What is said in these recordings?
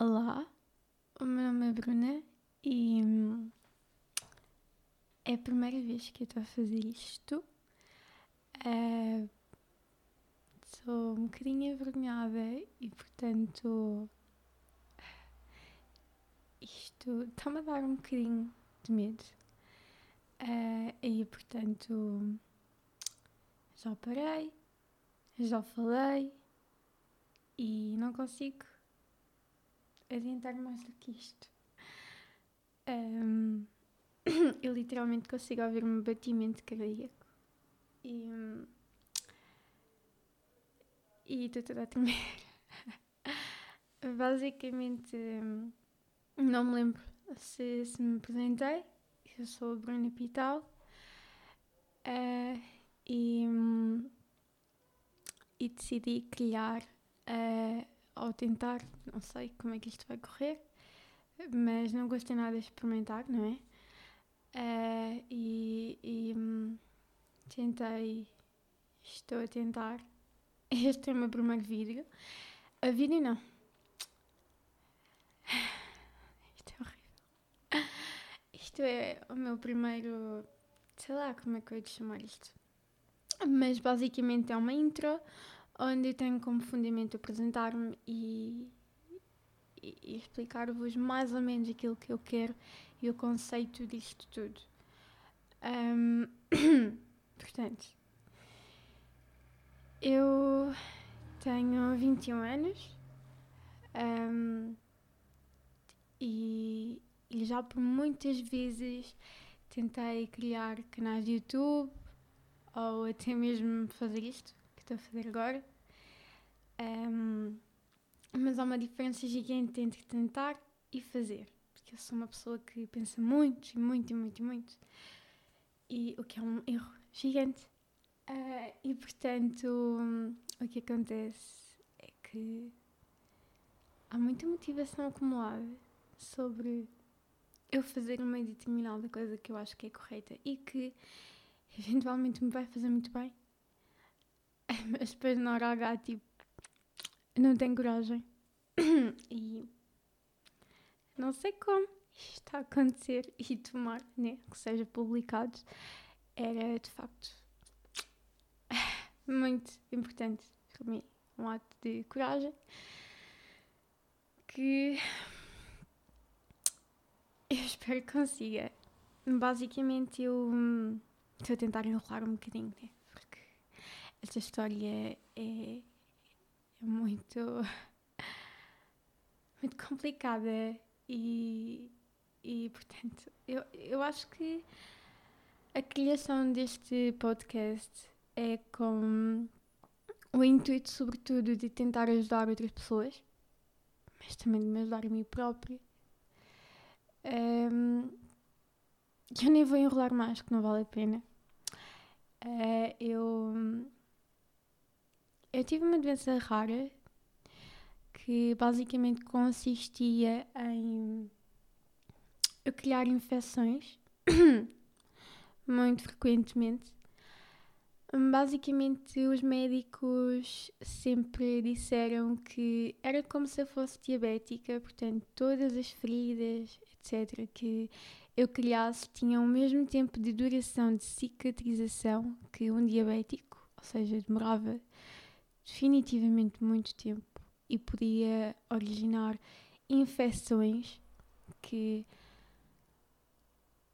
Olá, o meu nome é Bruna e hum, é a primeira vez que eu estou a fazer isto. Uh, sou um bocadinho envergonhada e, portanto, isto está-me a dar um bocadinho de medo. Uh, e, portanto, já parei, já falei e não consigo adiantar mais do que isto. Um, eu literalmente consigo ouvir um batimento cardíaco e. e estou toda a tremer. Basicamente, não me lembro se, se me apresentei. Eu sou a Bruna Pital uh, e, e decidi criar. Uh, ao tentar, não sei como é que isto vai correr, mas não gostei nada de experimentar, não é? Uh, e, e hum, tentei, estou a tentar. Este é o meu primeiro vídeo. A vídeo não. Isto é horrível. Isto é o meu primeiro. Sei lá como é que eu ia chamar isto. Mas basicamente é uma intro onde eu tenho como fundamento apresentar-me e, e, e explicar-vos mais ou menos aquilo que eu quero e o conceito disto tudo. Um, portanto, eu tenho 21 anos um, e, e já por muitas vezes tentei criar canais de YouTube ou até mesmo fazer isto estou a fazer agora. Um, mas há uma diferença gigante entre tentar e fazer. Porque eu sou uma pessoa que pensa muito, muito, muito, muito. E o que é um erro gigante. Uh, e portanto, o que acontece é que há muita motivação acumulada sobre eu fazer uma determinada coisa que eu acho que é correta e que eventualmente me vai fazer muito bem mas depois na hora H, tipo, não tenho coragem. e não sei como isto está a acontecer e tomar, né, que seja publicado, era de facto muito importante para mim. Um ato de coragem que eu espero que consiga. Basicamente, eu hum, estou a tentar enrolar um bocadinho, né? Esta história é, é, muito, muito complicada e, e portanto, eu, eu acho que a criação deste podcast é com o intuito, sobretudo, de tentar ajudar outras pessoas, mas também de me ajudar a mim própria. Um, eu nem vou enrolar mais, que não vale a pena. Uh, eu eu tive uma doença rara que basicamente consistia em eu criar infecções muito frequentemente. Basicamente, os médicos sempre disseram que era como se eu fosse diabética, portanto, todas as feridas, etc., que eu criasse tinham o mesmo tempo de duração de cicatrização que um diabético, ou seja, demorava definitivamente muito tempo e podia originar infecções que,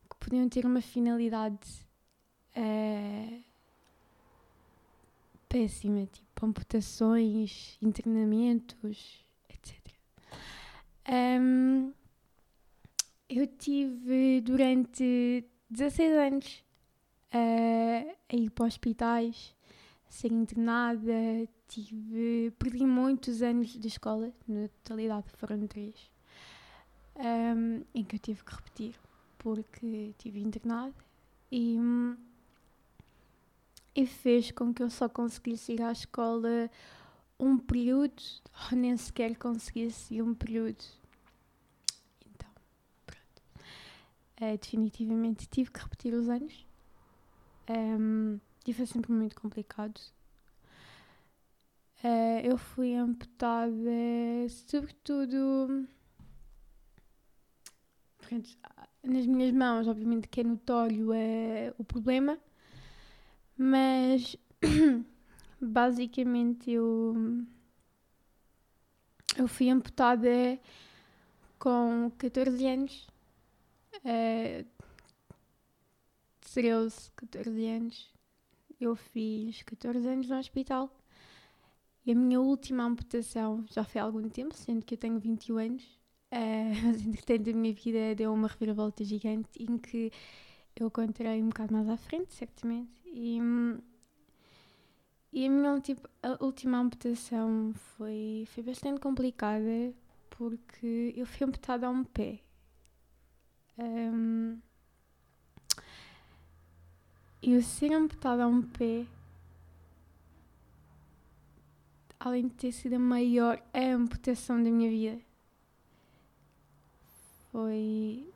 que podiam ter uma finalidade uh, péssima, tipo amputações, internamentos, etc. Um, eu tive durante 16 anos uh, a ir para hospitais ser internada, tive, perdi muitos anos de escola, na totalidade foram três, um, em que eu tive que repetir, porque tive internada e, e fez com que eu só conseguisse ir à escola um período, ou nem sequer conseguisse ir um período. Então, pronto. Uh, definitivamente tive que repetir os anos. Um, e foi sempre muito complicado. Uh, eu fui amputada, sobretudo. Nas minhas mãos, obviamente que é notório é, o problema, mas basicamente eu, eu fui amputada com 14 anos, uh, 13, 14 anos. Eu fiz 14 anos no hospital e a minha última amputação já foi há algum tempo, sendo que eu tenho 21 anos, uh, mas entretanto a minha vida deu uma reviravolta gigante em que eu contarei um bocado mais à frente, certamente. E, e a minha tipo, a última amputação foi, foi bastante complicada porque eu fui amputada a um pé. Um, eu ser amputada a um pé além de ter sido a maior amputação da minha vida. Foi,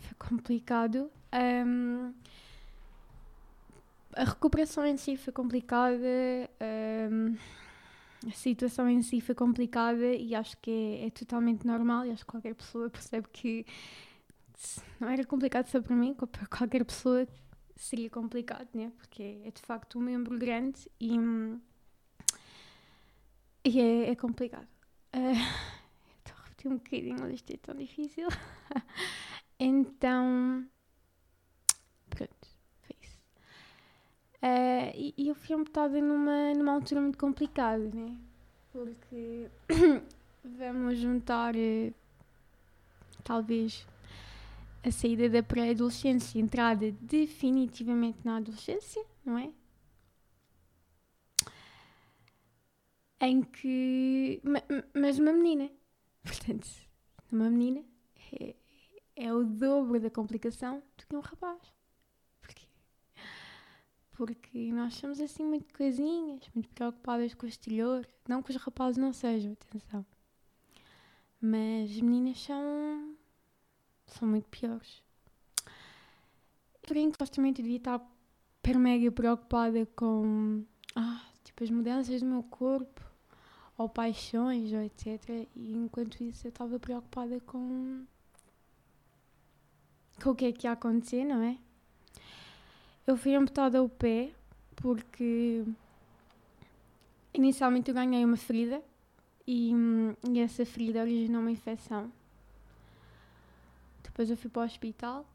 foi complicado. Um, a recuperação em si foi complicada, um, a situação em si foi complicada e acho que é, é, totalmente normal e acho que qualquer pessoa percebe que não era complicado só para mim, para qualquer pessoa seria complicado, né? porque é de facto um membro grande e e é, é complicado. Uh, estou a repetir um bocadinho, mas isto é tão difícil. então. Pronto, foi isso. Uh, e, e, eu fui amputada numa, numa altura muito complicada, né? Porque vamos juntar, uh, talvez, a saída da pré-adolescência, entrada definitivamente na adolescência, não é? em que. Mas uma menina. Portanto, uma menina é, é o dobro da complicação do que um rapaz. Porquê? Porque nós somos assim muito coisinhas, muito preocupadas com o exterior. Não que os rapazes não sejam, atenção. Mas as meninas são. São muito piores. Porém, supostamente devia estar per mega preocupada com. Ah, tipo, as mudanças do meu corpo ou paixões, ou etc. E enquanto isso eu estava preocupada com, com o que é que ia acontecer, não é? Eu fui amputada o pé porque inicialmente eu ganhei uma ferida e, e essa ferida originou uma infecção. Depois eu fui para o hospital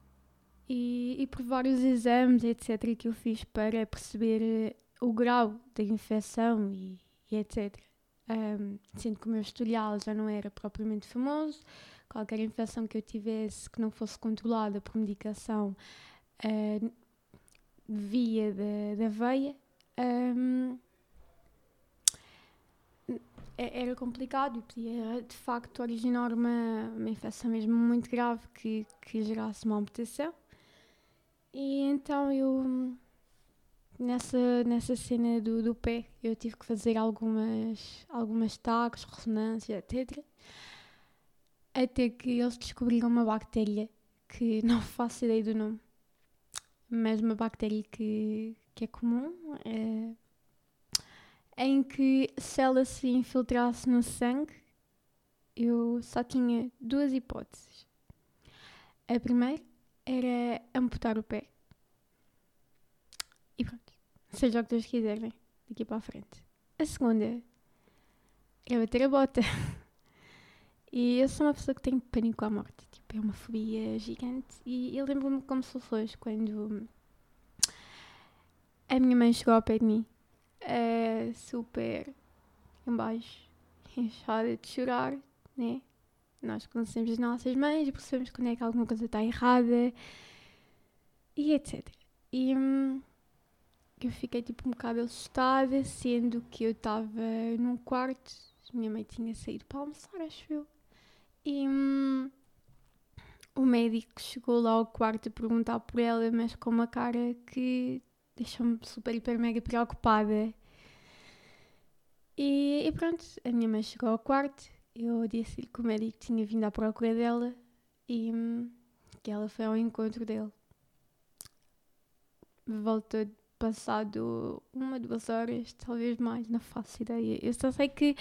e, e por vários exames, etc., que eu fiz para perceber o grau da infecção e, e etc um, sendo que o meu historial já não era propriamente famoso, qualquer infecção que eu tivesse que não fosse controlada por medicação uh, via da, da veia, um, era complicado e podia de facto originar uma, uma infecção mesmo muito grave que, que gerasse uma amputação. E então eu nessa, nessa cena do, do pé, eu tive que fazer algumas, algumas taques, ressonância, etc. Até que eles descobriram uma bactéria que não faço ideia do nome, mas uma bactéria que, que é comum, é, em que se ela se infiltrasse no sangue, eu só tinha duas hipóteses. A primeira era amputar o pé. E pronto. Seja o que Deus quiser, né? Daqui para a frente. A segunda é bater a bota. E eu sou uma pessoa que tem pânico à morte. Tipo, é uma fobia gigante. E eu lembro-me como se fosse quando a minha mãe chegou ao pé de mim, uh, super em baixo, inchada de chorar, né? Nós conhecemos as nossas mães e percebemos quando é que alguma coisa está errada e etc. E hum, eu fiquei tipo um bocado assustada, sendo que eu estava num quarto, minha mãe tinha saído para almoçar, acho eu. E hum, o médico chegou lá ao quarto a perguntar por ela, mas com uma cara que deixou-me super, hiper, mega preocupada. E, e, pronto, a minha mãe chegou ao quarto, eu disse-lhe que o médico tinha vindo à procura dela e hum, que ela foi ao encontro dele. Voltou passado uma, duas horas, talvez mais, não faço ideia. Eu só sei que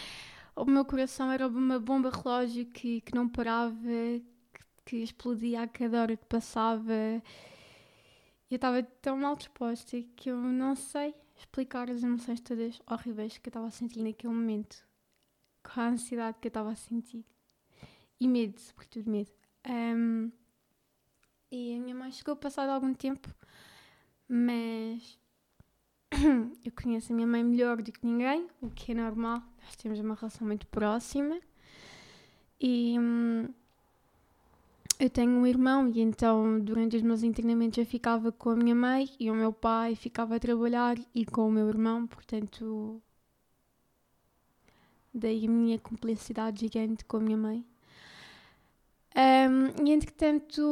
o meu coração era uma bomba relógio que, que não parava, que, que explodia a cada hora que passava. Eu estava tão mal disposta que eu não sei explicar as emoções todas horríveis que eu estava a sentir naquele momento. Com a ansiedade que eu estava a sentir. E medo, sobretudo medo. Um, e a minha mãe chegou passado algum tempo, mas eu conheço a minha mãe melhor do que ninguém, o que é normal. Nós temos uma relação muito próxima. E hum, eu tenho um irmão, e então durante os meus internamentos eu ficava com a minha mãe e o meu pai ficava a trabalhar e com o meu irmão, portanto. Daí a minha cumplicidade gigante com a minha mãe. Um, e entretanto,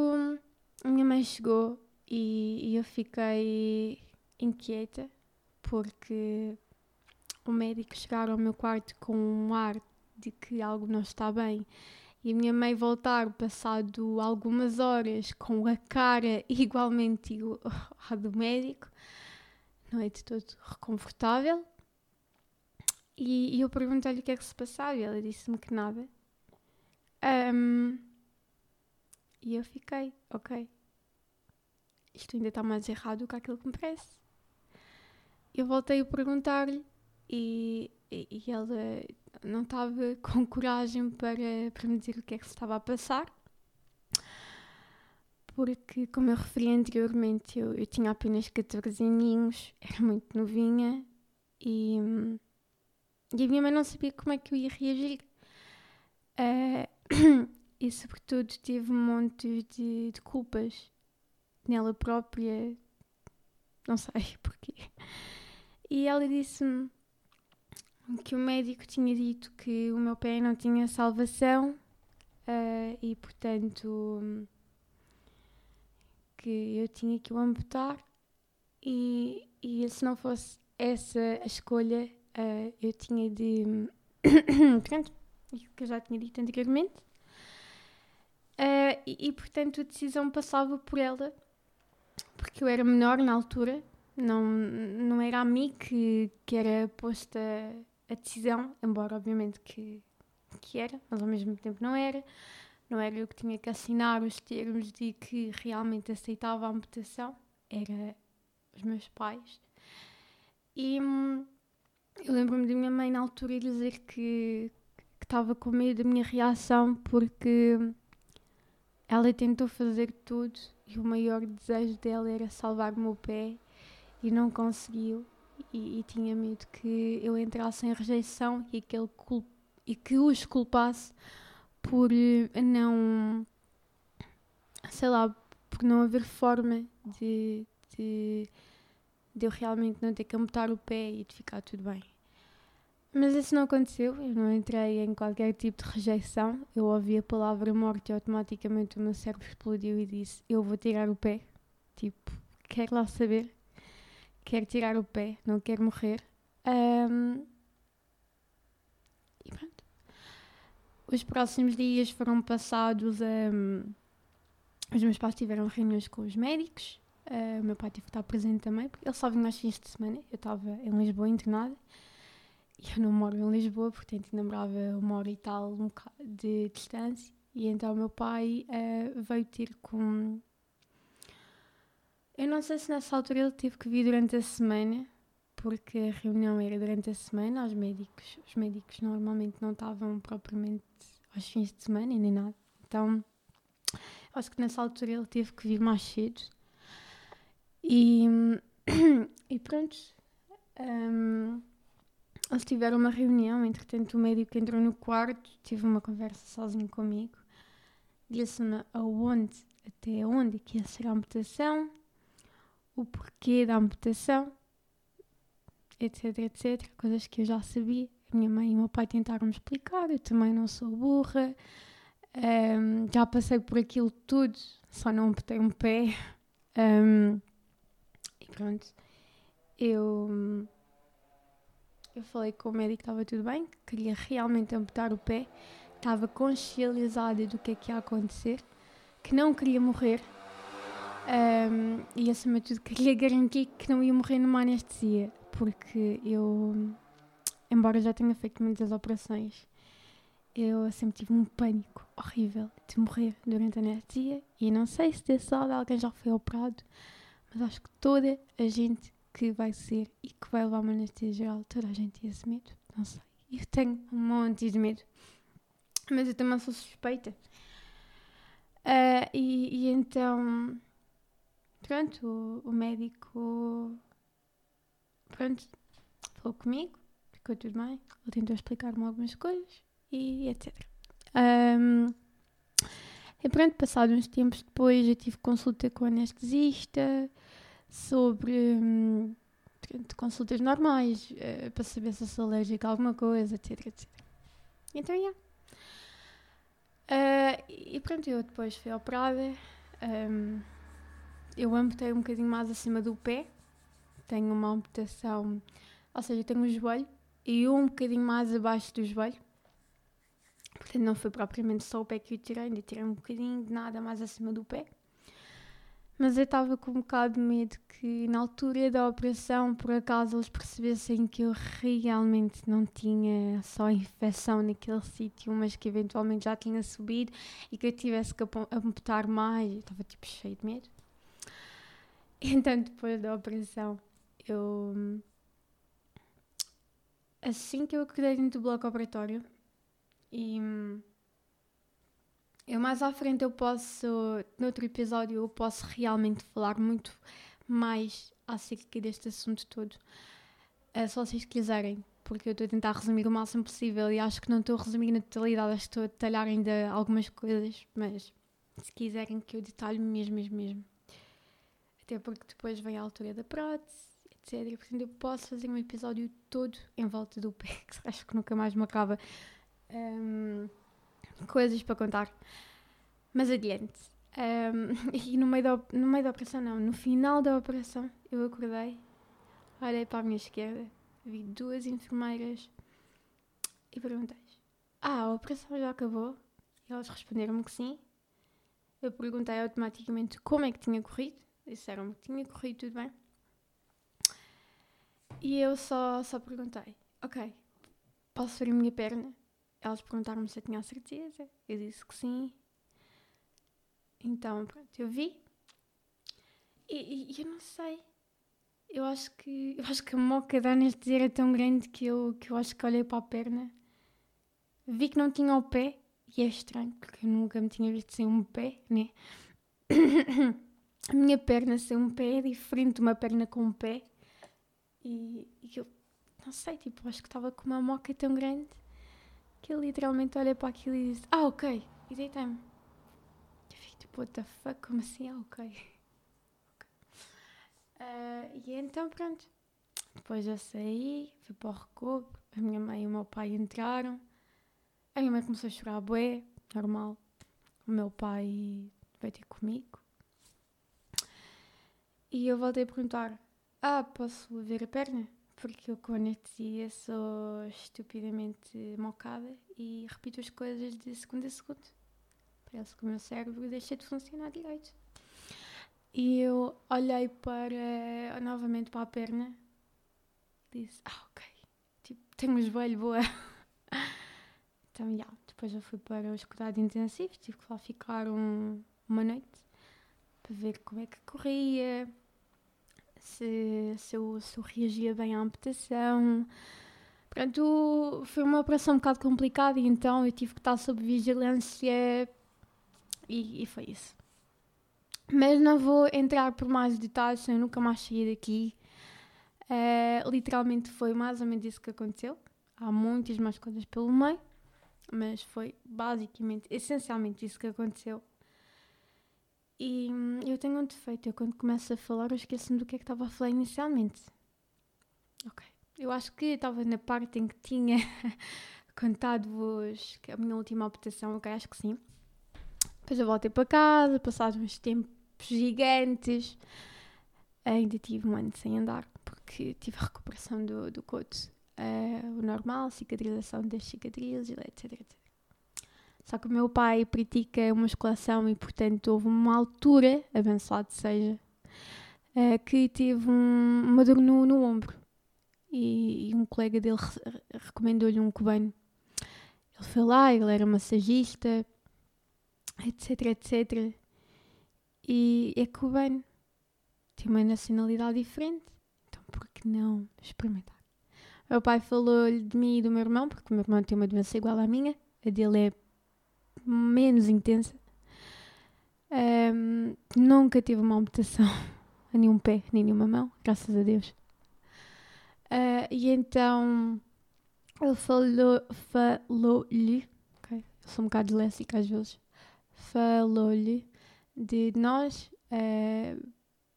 a minha mãe chegou e, e eu fiquei inquieta porque o médico chegar ao meu quarto com um ar de que algo não está bem e a minha mãe voltar passado algumas horas com a cara igualmente à do médico não é de todo reconfortável. E, e eu perguntei-lhe o que é que se passava e ela disse-me que nada. Um, e eu fiquei, ok. Isto ainda está mais errado do que aquilo que me parece. Eu voltei a perguntar-lhe e, e, e ele não estava com coragem para, para me dizer o que é que se estava a passar. Porque, como eu referi anteriormente, eu, eu tinha apenas 14 aninhos, era muito novinha e, e a minha mãe não sabia como é que eu ia reagir. Uh, e, sobretudo, tive um monte de, de culpas nela própria, não sei porquê. E ela disse-me que o médico tinha dito que o meu pé não tinha salvação uh, e, portanto, que eu tinha que o amputar. E, e se não fosse essa a escolha, uh, eu tinha de. Pronto, que eu já tinha dito anteriormente. Uh, e, e, portanto, a decisão passava por ela, porque eu era menor na altura não, não era a mim que, que era posta a decisão, embora obviamente que, que era, mas ao mesmo tempo não era. Não era eu que tinha que assinar os termos de que realmente aceitava a amputação, era os meus pais. E hum, eu lembro-me da minha mãe na altura dizer que estava com medo da minha reação porque ela tentou fazer tudo e o maior desejo dela era salvar o meu pé e não conseguiu e, e, tinha medo que eu entrasse em rejeição e que, ele e que os culpasse por eh, não sei lá, por não haver forma de, de, de eu realmente não ter que amputar o pé e de ficar tudo bem. Mas isso não aconteceu, eu não entrei em qualquer tipo de rejeição. Eu ouvi a palavra morte e automaticamente o meu cérebro explodiu e disse: Eu vou tirar o pé. Tipo, quero lá saber quero tirar o pé, não quero morrer. Um, e pronto. Os próximos dias foram passados a. Um, os meus pais tiveram reuniões com os médicos. Uh, o meu pai teve que estar presente também, porque ele só vinha aos fins de semana. Eu estava em Lisboa internada. E eu não moro em Lisboa, portanto ainda morava uma hora e tal um de distância. E então o meu pai uh, veio ter com eu não sei se nessa altura ele teve que vir durante a semana, porque a reunião era durante a semana, os médicos, os médicos normalmente não estavam propriamente aos fins de semana nem nada. Então, acho que nessa altura ele teve que vir mais cedo. E, e pronto, um, eles tiveram uma reunião, entretanto o médico entrou no quarto, tive uma conversa sozinho comigo, disse-me aonde, até onde que ia ser a amputação, o porquê da amputação, etc, etc. Coisas que eu já sabia. A minha mãe e o meu pai tentaram me explicar, eu também não sou burra. Um, já passei por aquilo tudo, só não amputei um pé. Um, e pronto, eu, eu falei com o médico que estava tudo bem, que queria realmente amputar o pé, estava consciencializada do que é que ia acontecer, que não queria morrer Um, e acima de tudo queria garantir que não ia morrer numa anestesia, porque eu, embora já tenha feito muitas operações, eu sempre tive um pânico horrível de morrer durante a anestesia e não sei se desse lado alguém já foi operado, mas acho que toda a gente que vai ser e que vai levar uma anestesia geral, toda a gente tem esse medo, não sei. Eu tenho um monte de medo, mas eu também sou suspeita. Uh, e, e então pronto, o, o médico pronto, falou comigo, ficou tudo bem, ele tentou explicar-me algumas coisas e etc. Um, e pronto, passados uns tempos depois eu tive consulta com o anestesista sobre um, pronto, consultas normais uh, para saber se sou alérgica a alguma coisa, etc, etc. Então, yeah. Uh, e pronto, eu depois fui operada. Um, eu amputei um bocadinho mais acima do pé. Tenho uma amputação, ou seja, tenho o joelho e um bocadinho mais abaixo do joelho. Portanto, não foi propriamente só o pé que eu tirei, ainda tirei um bocadinho de nada mais acima do pé. Mas eu estava com um bocado de medo que na altura da operação, por acaso, eles percebessem que eu realmente não tinha só infecção naquele sítio, mas que eventualmente já tinha subido e que eu tivesse que amputar mais. Eu estava tipo cheio de medo. Então, depois da operação, eu. Assim que eu acordei dentro do bloco operatório, e. Eu mais à frente eu posso, noutro episódio, eu posso realmente falar muito mais acerca deste assunto todo. É só se vocês quiserem, porque eu estou a tentar resumir o máximo possível e acho que não estou a resumir na totalidade, estou a detalhar ainda algumas coisas, mas se quiserem que eu detalhe mesmo, mesmo, mesmo até porque depois vem a altura da prótese, etc. Portanto, eu posso fazer um episódio todo em volta do pé, que acho que nunca mais me acaba. Um, coisas para contar. Mas adiante. Um, e no meio, da, no meio da operação, não, no final da operação, eu acordei, olhei para a minha esquerda, vi duas enfermeiras e perguntei: Ah, a operação já acabou? E elas responderam-me que sim. Eu perguntei automaticamente como é que tinha corrido disseram-me que tinha corrido tudo bem. E eu só, só perguntei: Ok, posso ver a minha perna? Elas perguntaram-me se eu tinha a certeza. Eu disse que sim. Então, pronto, eu vi. E, e, eu não sei. Eu acho que, eu acho que a moca da anestesia era tão grande que eu, que eu acho que olhei para a perna. Vi que não tinha o pé. E é estranho, porque eu nunca me tinha visto sem um pé, né? a minha perna ser um pé é diferente de uma perna com um pé. E, e eu não sei, tipo, acho que estava com uma moca tão grande que eu literalmente olhei para aquilo e disse: Ah, ok, e deitei-me. Eu fico tipo, what the fuck, como assim? Ah, ok. okay. Uh, e então, pronto. Depois eu saí, fui para o recobro, a minha mãe e o meu pai entraram. A minha mãe começou a chorar, bué, normal. O meu pai veio ter comigo. E eu voltei a perguntar: Ah, posso ver a perna? Porque eu com anestesia sou estupidamente mocada e repito as coisas de segundo a segundo. Parece que o meu cérebro deixa de funcionar direito. E eu olhei para novamente para a perna disse: Ah, ok. Tipo, tenho um joelho boa. então. Yeah. Depois eu fui para os cuidados intensivos, tive que lá ficar um, uma noite para ver como é que corria, se, se, eu, se eu reagia bem à amputação. Portanto, foi uma operação um bocado complicada e então eu tive que estar sob vigilância e, e foi isso. Mas não vou entrar por mais detalhes, eu nunca mais saí daqui. Uh, literalmente foi mais ou menos isso que aconteceu. Há muitas mais coisas pelo meio, mas foi basicamente, essencialmente isso que aconteceu. E hum, eu tenho um defeito, eu quando começo a falar eu esqueço-me do que é que estava a falar inicialmente. Ok. Eu acho que estava na parte em que tinha contado-vos a minha última optação, ok, acho que sim. Depois eu voltei para casa, passados uns tempos gigantes. Ainda tive um ano sem andar, porque tive a recuperação do, do coto. Uh, o normal, cicatrização das cicatrizes, etc, etc. Só que o meu pai pratica musculação e, portanto, houve uma altura, abençoado seja, uh, que teve um, uma dor no, no ombro. E, e, um colega dele re recomendou-lhe um cubano. Ele foi lá, ele era massagista, etc, etc. E é cubano. Tem uma nacionalidade diferente. Então, por que não experimentar? Meu pai falou-lhe de mim e do meu irmão, porque o meu irmão tem uma doença igual à minha. A dele é menos intensa. Um, nunca tive uma amputação a nenhum pé, nem nenhuma mão, graças a Deus. Uh, e então ele falou-lhe, falou okay, eu sou um bocado disléxica às vezes, falou-lhe de nós, uh,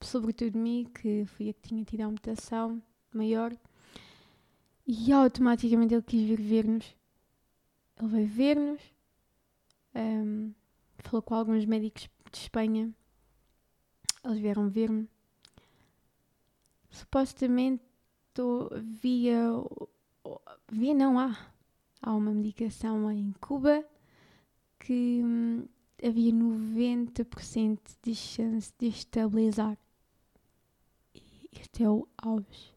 sobretudo de mim, que fui a que tinha tido a amputação maior, e automaticamente ele quis vir ver-nos. Ele veio ver-nos, um, falou com alguns médicos de Espanha, eles vieram ver-me. Supostamente via, via não há, há uma medicação em Cuba que hum, havia 90% de chance de estabilizar. E este é o auge.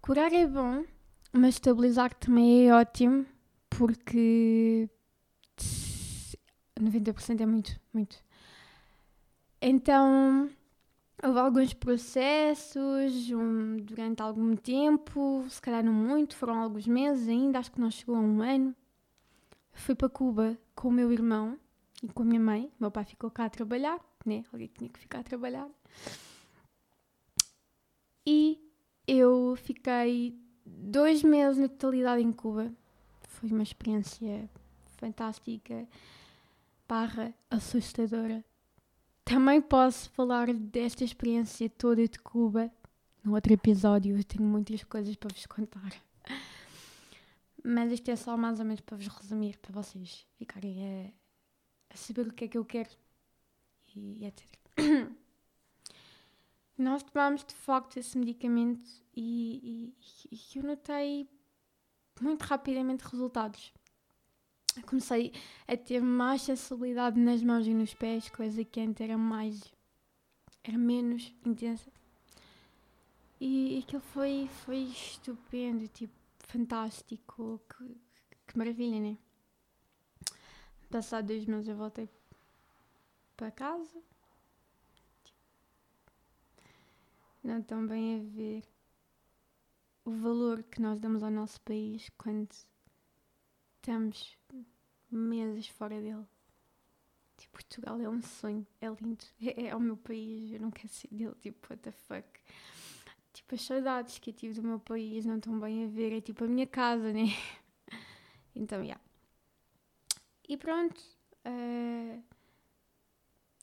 Curar é bom, mas estabilizar também é ótimo porque 90% é muito, muito. Então, houve alguns processos um, durante algum tempo, se calhar não muito, foram alguns meses ainda, acho que não chegou a um ano. Fui para Cuba com o meu irmão e com a minha mãe. Meu pai ficou cá a trabalhar, né? Alguém tinha que ficar a trabalhar. E eu fiquei dois meses na totalidade em Cuba. Foi uma experiência fantástica barra assustadora. Também posso falar desta experiência toda de Cuba no outro episódio. Eu tenho muitas coisas para vos contar. Mas isto é só mais ou menos para vos resumir, para vocês ficarem a, a saber o que é que eu quero e etc. Nós tomámos de facto esse medicamento e, e, e eu notei muito rapidamente resultados comecei a ter mais sensibilidade nas mãos e nos pés, coisa que antes era mais. era menos intensa. E aquilo foi, foi estupendo, tipo, fantástico, que, que maravilha, né? Passado dois meses eu voltei para casa. Não tão bem a ver o valor que nós damos ao nosso país quando estamos meses fora dele. Tipo, Portugal é um sonho, é lindo, é, é o meu país, eu não quero ser dele, tipo, what the fuck. Tipo, as saudades que eu tive do meu país não estão bem a ver, é tipo a minha casa, né? Então, já. Yeah. E pronto, uh,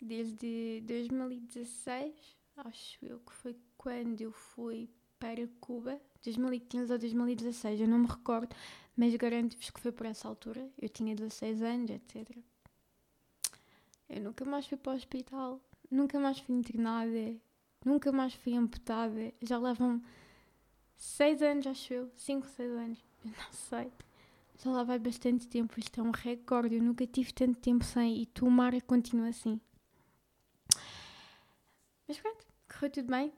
desde 2016, acho eu que foi quando eu fui para Cuba, 2015 ou 2016, eu não me recordo, mas garanto-vos que foi por essa altura. Eu tinha 16 anos, etc. Eu nunca mais fui para o hospital, nunca mais fui internada, nunca mais fui amputada. Já levam 6 anos, acho eu, 5, 6 anos, eu não sei. Já lá vai bastante tempo, isto é um recorde. Eu nunca tive tanto tempo sem e tomara continua assim. Mas pronto, correu tudo bem.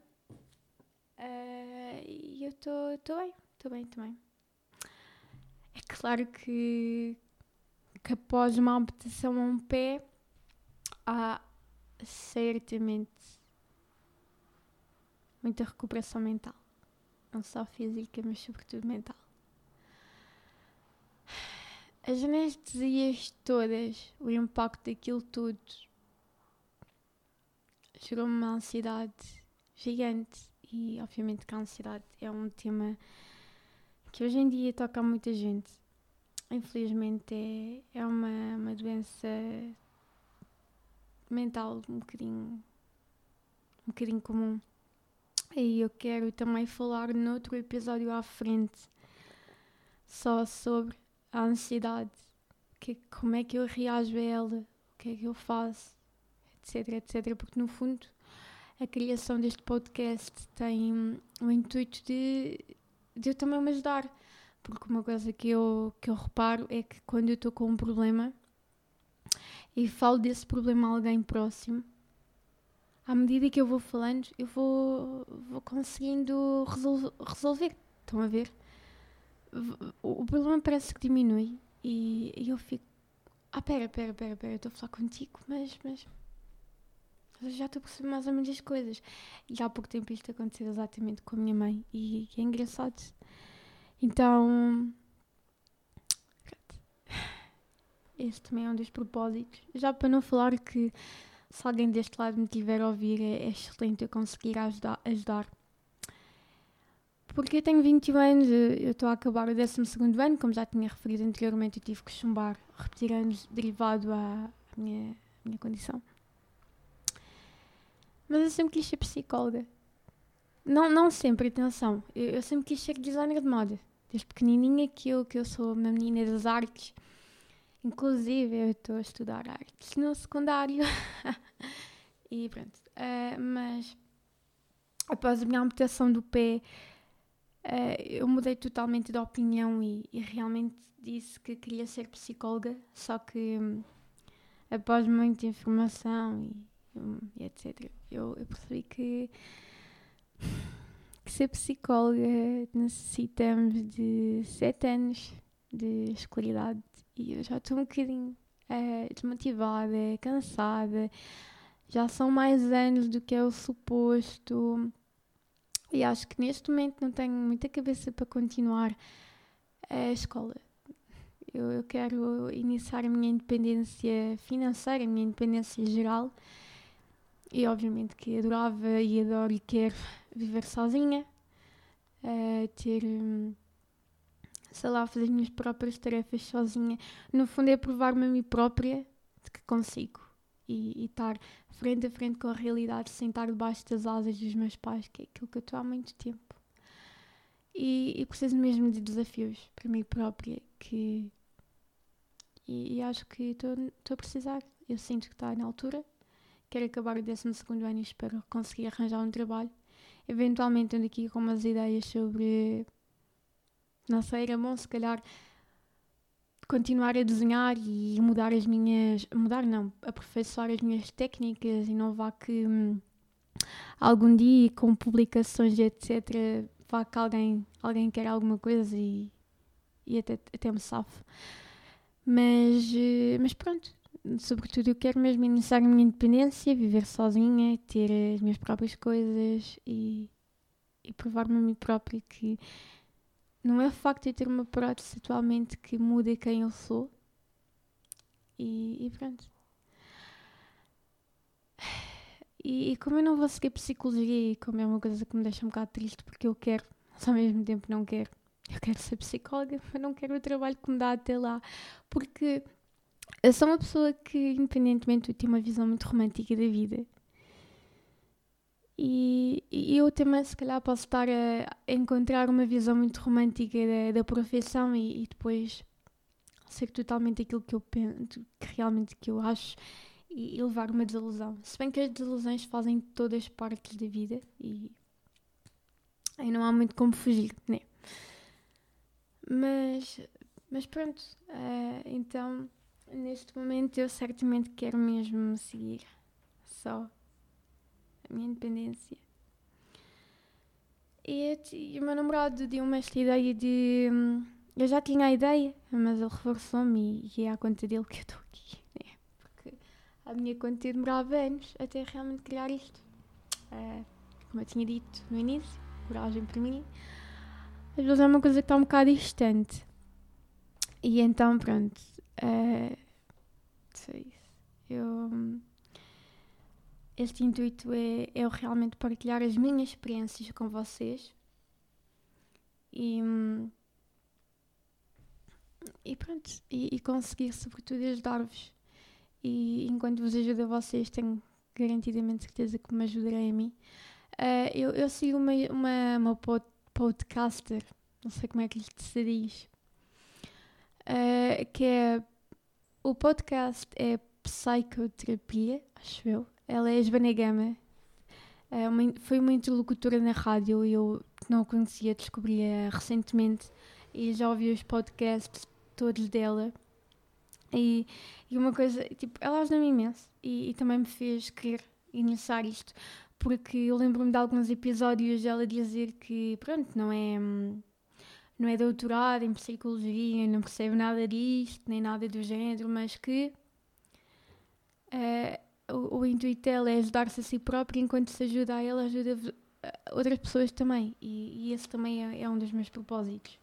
Uh, e eu estou bem, estou bem, bem. É claro que, que após uma amputação a um pé há certamente muita recuperação mental. Não só física, mas sobretudo mental. As anestesias todas, o impacto daquilo tudo, gerou-me uma ansiedade gigante. E obviamente que a ansiedade é um tema que hoje em dia toca a muita gente. Infelizmente é, é uma, uma doença mental um bocadinho, um bocadinho comum. E eu quero também falar noutro episódio à frente só sobre a ansiedade, que, como é que eu reajo a ela, o que é que eu faço, etc, etc. Porque no fundo a criação deste podcast tem o intuito de de eu também me ajudar. Porque uma coisa que eu, que eu reparo é que quando eu estou com um problema, e falo desse problema a alguém próximo, à medida que eu vou falando, eu vou, vou conseguindo resol resolver. Estão a ver? O, problema parece que diminui e, e eu fico. Ah, pera, pera, pera, pera, eu estou a falar contigo, mas, mas já estou a perceber mais ou menos as coisas. E há pouco tempo isto aconteceu exatamente com a minha mãe e, é engraçado. Então, esse também é um dos propósitos. Já para não falar que se alguém deste lado me tiver a ouvir, é, é excelente eu conseguir ajudar. ajudar. Porque eu tenho 21 anos, eu estou a acabar o 12 ano, como já tinha referido anteriormente, eu tive que chumbar, repetir anos derivado à minha, à minha condição. Mas eu sempre quis ser psicóloga. Não, não sempre, atenção. Eu, eu sempre quis ser designer de moda. Desde pequenininha que eu, que eu sou uma menina das artes. Inclusive, eu estou a estudar artes no secundário. e pronto. Uh, mas após a minha amputação do pé, uh, eu mudei totalmente de opinião e, e, realmente disse que queria ser psicóloga. Só que um, após muita informação e, e etc., eu, eu, percebi que, que ser psicóloga necessitamos de sete anos de escolaridade e eu já estou um bocadinho uh, desmotivada, cansada. Já são mais anos do que é o suposto. E acho que neste momento não tenho muita cabeça para continuar a escola. Eu, eu quero iniciar a minha independência financeira, a minha independência geral. E obviamente que adorava e adoro e quero viver sozinha, uh, ter. Um, sei lá, fazer as minhas próprias tarefas sozinha. No fundo é provar-me a mim própria de que consigo. E, e estar frente a frente com a realidade sem estar debaixo das asas dos meus pais, que é aquilo que eu estou há muito tempo. E, e preciso mesmo de desafios para mim própria que e, e acho que estou a precisar. Eu sinto que está na altura. Quero acabar o 12 ano espero conseguir arranjar um trabalho. Eventualmente ando aqui com umas ideias sobre não sei, era bom se calhar continuar a desenhar e mudar as minhas. mudar não, aperfeiçoar as minhas técnicas e não vá que hum, algum dia com publicações etc vá que alguém, alguém quer alguma coisa e, e até, até me safo. Mas, eh, mas pronto, sobretudo eu quero mesmo iniciar a minha independência, viver sozinha, ter as minhas próprias coisas e, e provar-me a mim própria que não é o facto de ter uma prótese atualmente que muda quem eu sou. E, e pronto. E, e, como eu não vou seguir psicologia, e como é uma coisa que me deixa um bocado triste, porque eu quero, mas ao mesmo tempo não quero. Eu quero ser psicóloga, mas não quero o trabalho que me dá até lá. Porque eu sou uma pessoa que, independentemente, tem uma visão muito romântica da vida. E, e, eu também, se calhar, posso estar a encontrar uma visão muito romântica da, da profissão e, e, depois ser totalmente aquilo que eu penso, que realmente que eu acho e, levar uma desilusão. Se bem que as desilusões fazem todas partes da vida e aí não há muito como fugir, né? Mas, mas pronto, uh, então neste momento eu certamente quero mesmo seguir só a minha independência. E, e o meu namorado deu-me esta ideia de. Hum, eu já tinha a ideia, mas ele reforçou-me e, e é à conta dele que eu estou aqui. Né? Porque a minha conta demorava anos até realmente criar isto. Uh, como eu tinha dito no início, coragem para mim. Às vezes é uma coisa que está um bocado distante. E então, pronto. Foi isso. Eu. Hum, este intuito é, é realmente partilhar as minhas experiências com vocês. E, e pronto, e, e conseguir sobretudo ajudar-vos. E enquanto vos ajudo a vocês, tenho garantidamente certeza que me ajudarei a mim. Uh, eu, eu sigo uma, uma, uma podcaster, não sei como é que lhe se diz, uh, que é o podcast é Psicoterapia, acho eu. Ela é Joana Gama. É uma, foi uma interlocutora na rádio e eu não a conhecia, descobri-a recentemente e já ouvi os podcasts todos dela. E, e uma coisa, tipo, ela ajuda-me imenso e, e também me fez querer iniciar isto, porque eu lembro-me de alguns episódios dela dizer que, pronto, não é. Não é doutorado em psicologia, não percebe nada disto, nem nada do género, mas que uh, o, o intuito dela é ajudar-se a si própria, enquanto se ajuda a ela, ajuda outras pessoas também. E, e esse também é, é, um dos meus propósitos.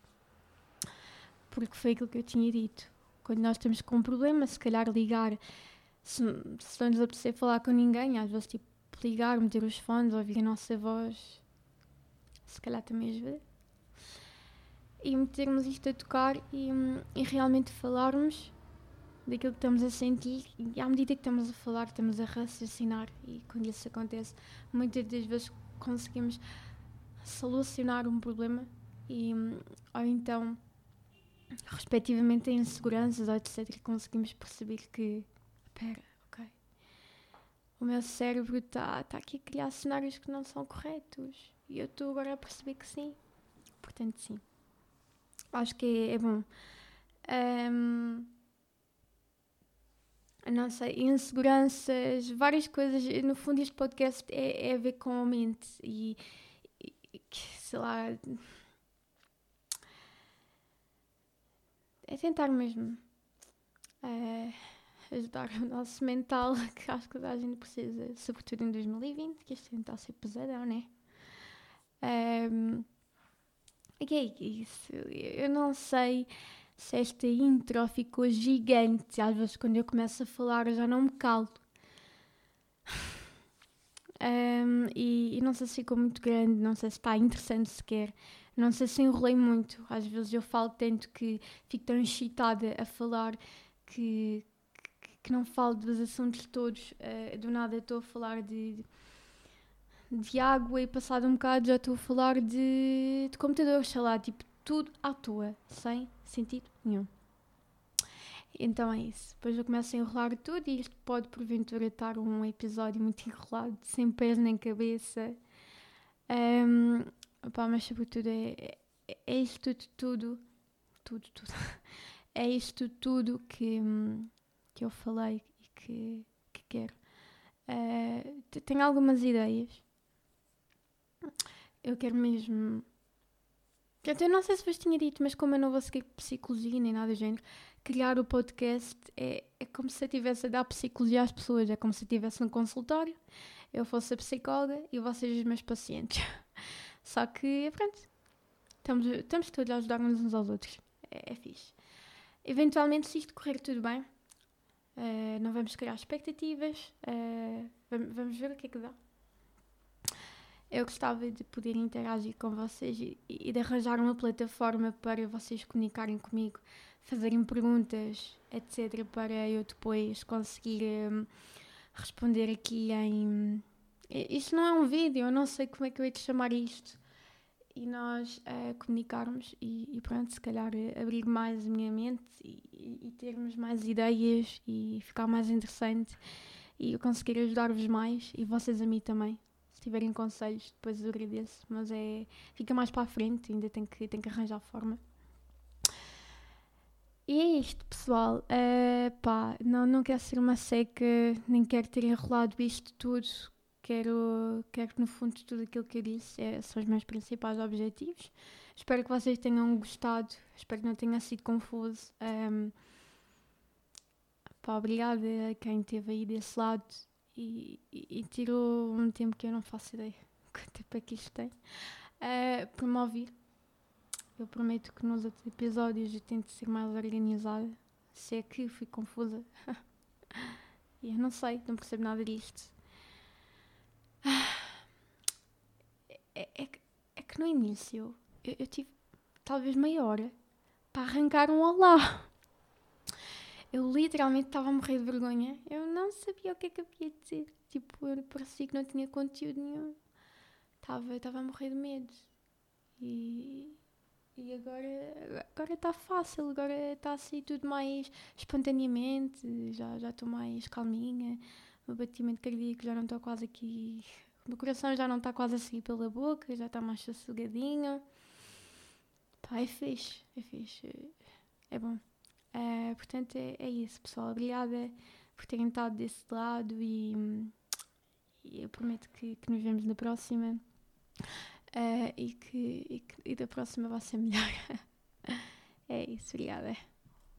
Porque foi aquilo que eu tinha dito. Quando nós estamos com um problema, se calhar ligar, se, se não nos apetecer falar com ninguém, às vezes tipo ligar, meter os fones, ouvir a nossa voz, se calhar também ajuda. E metermos isto a tocar e, e realmente falarmos daquilo que estamos a sentir. E à medida que estamos a falar, estamos a raciocinar. E quando isso acontece, muitas das vezes conseguimos solucionar um problema e ou então respectivamente inseguranças ou etc conseguimos perceber que espera, ok o meu cérebro está tá aqui a criar cenários que não são corretos e eu estou agora a perceber que sim. Portanto sim acho que é, é bom um, não sei, inseguranças, várias coisas. No fundo, este podcast é, é a ver com a mente e, e, sei lá. É tentar mesmo é, ajudar o nosso mental, que acho que a gente precisa, sobretudo em 2020, que isto está a ser pesadão, né? Um, e que é isso? Eu não sei se esta intro ficou gigante. Às vezes, quando eu começo a falar, eu já não me calo. Um, e, e, não sei se ficou muito grande, não sei se está interessante sequer, não sei se enrolei muito. Às vezes eu falo tanto que fico tão excitada a falar que, que, que não falo dos assuntos todos. Uh, do nada estou a falar de, de água e passado um bocado já estou a falar de, de computadores, sei lá, tipo tudo à toa, sem sentido nenhum. Então é isso. Depois eu começo a enrolar tudo e isto pode porventura estar um episódio muito enrolado, sem pés nem cabeça. Um, opa, mas sobretudo é, é, é isto tudo, tudo, tudo, tudo. É isto tudo que, que eu falei e que, que quero. Uh, tenho algumas ideias. Eu quero mesmo eu não sei se vos tinha dito, mas como eu não vou seguir psicologia nem nada do género, criar o podcast é, é como se eu estivesse a dar psicologia às pessoas, é como se eu estivesse num consultório, eu fosse a psicóloga e vocês os meus pacientes. Só que, pronto, estamos, estamos todos a ajudar-nos uns aos outros. É, é fixe. Eventualmente, se isto correr tudo bem, uh, não vamos criar expectativas, uh, vamos, vamos ver o que é que dá. Eu gostava de poder interagir com vocês e, e de arranjar uma plataforma para vocês comunicarem comigo, fazerem perguntas, etc., para eu depois conseguir um, responder aqui em. Isto não é um vídeo, eu não sei como é que eu ia te chamar isto. E nós uh, comunicarmos e, e, pronto, se calhar uh, abrir mais a minha mente e, e, termos mais ideias e ficar mais interessante e eu conseguir ajudar-vos mais e vocês a mim também tiverem conselhos, depois agradeço, mas é. fica mais para a frente, ainda tenho que, tenho que arranjar forma. E é isto, pessoal. Uh, pá, não, não quero ser uma seca, nem quero ter enrolado isto tudo. Quero, quero que, no fundo, tudo aquilo que eu disse é, são os meus principais objetivos. Espero que vocês tenham gostado. Espero que não tenha sido confuso. Um, pá, obrigada a quem esteve aí desse lado e, e, tirou um tempo que eu não faço ideia quanto tempo é que isto tem uh. Eu prometo que nos outros episódios eu tento ser mais organizada. Se é que fui confusa. eu não sei, não percebo nada disto. É, é, é que no início eu, eu tive talvez meia hora para arrancar um olá. Eu literalmente estava a morrer de vergonha. Eu não sabia o que é que havia de dizer. Tipo, eu parecia que não tinha conteúdo nenhum. Estava, estava a morrer de medo. E, e agora agora está fácil, agora está assim tudo mais espontaneamente, já já estou mais calminha, o batimento cardíaco já não está quase aqui, o meu coração já não está quase a sair pela boca, já está mais sossegadinho. Pá, é fixe, é fixe, é bom. Uh, portanto, é, é isso, pessoal. Obrigada por terem estado desse lado e, e eu prometo que, que, nos vemos na próxima uh, e, que, e, que, e da próxima vai ser melhor. é isso, obrigada.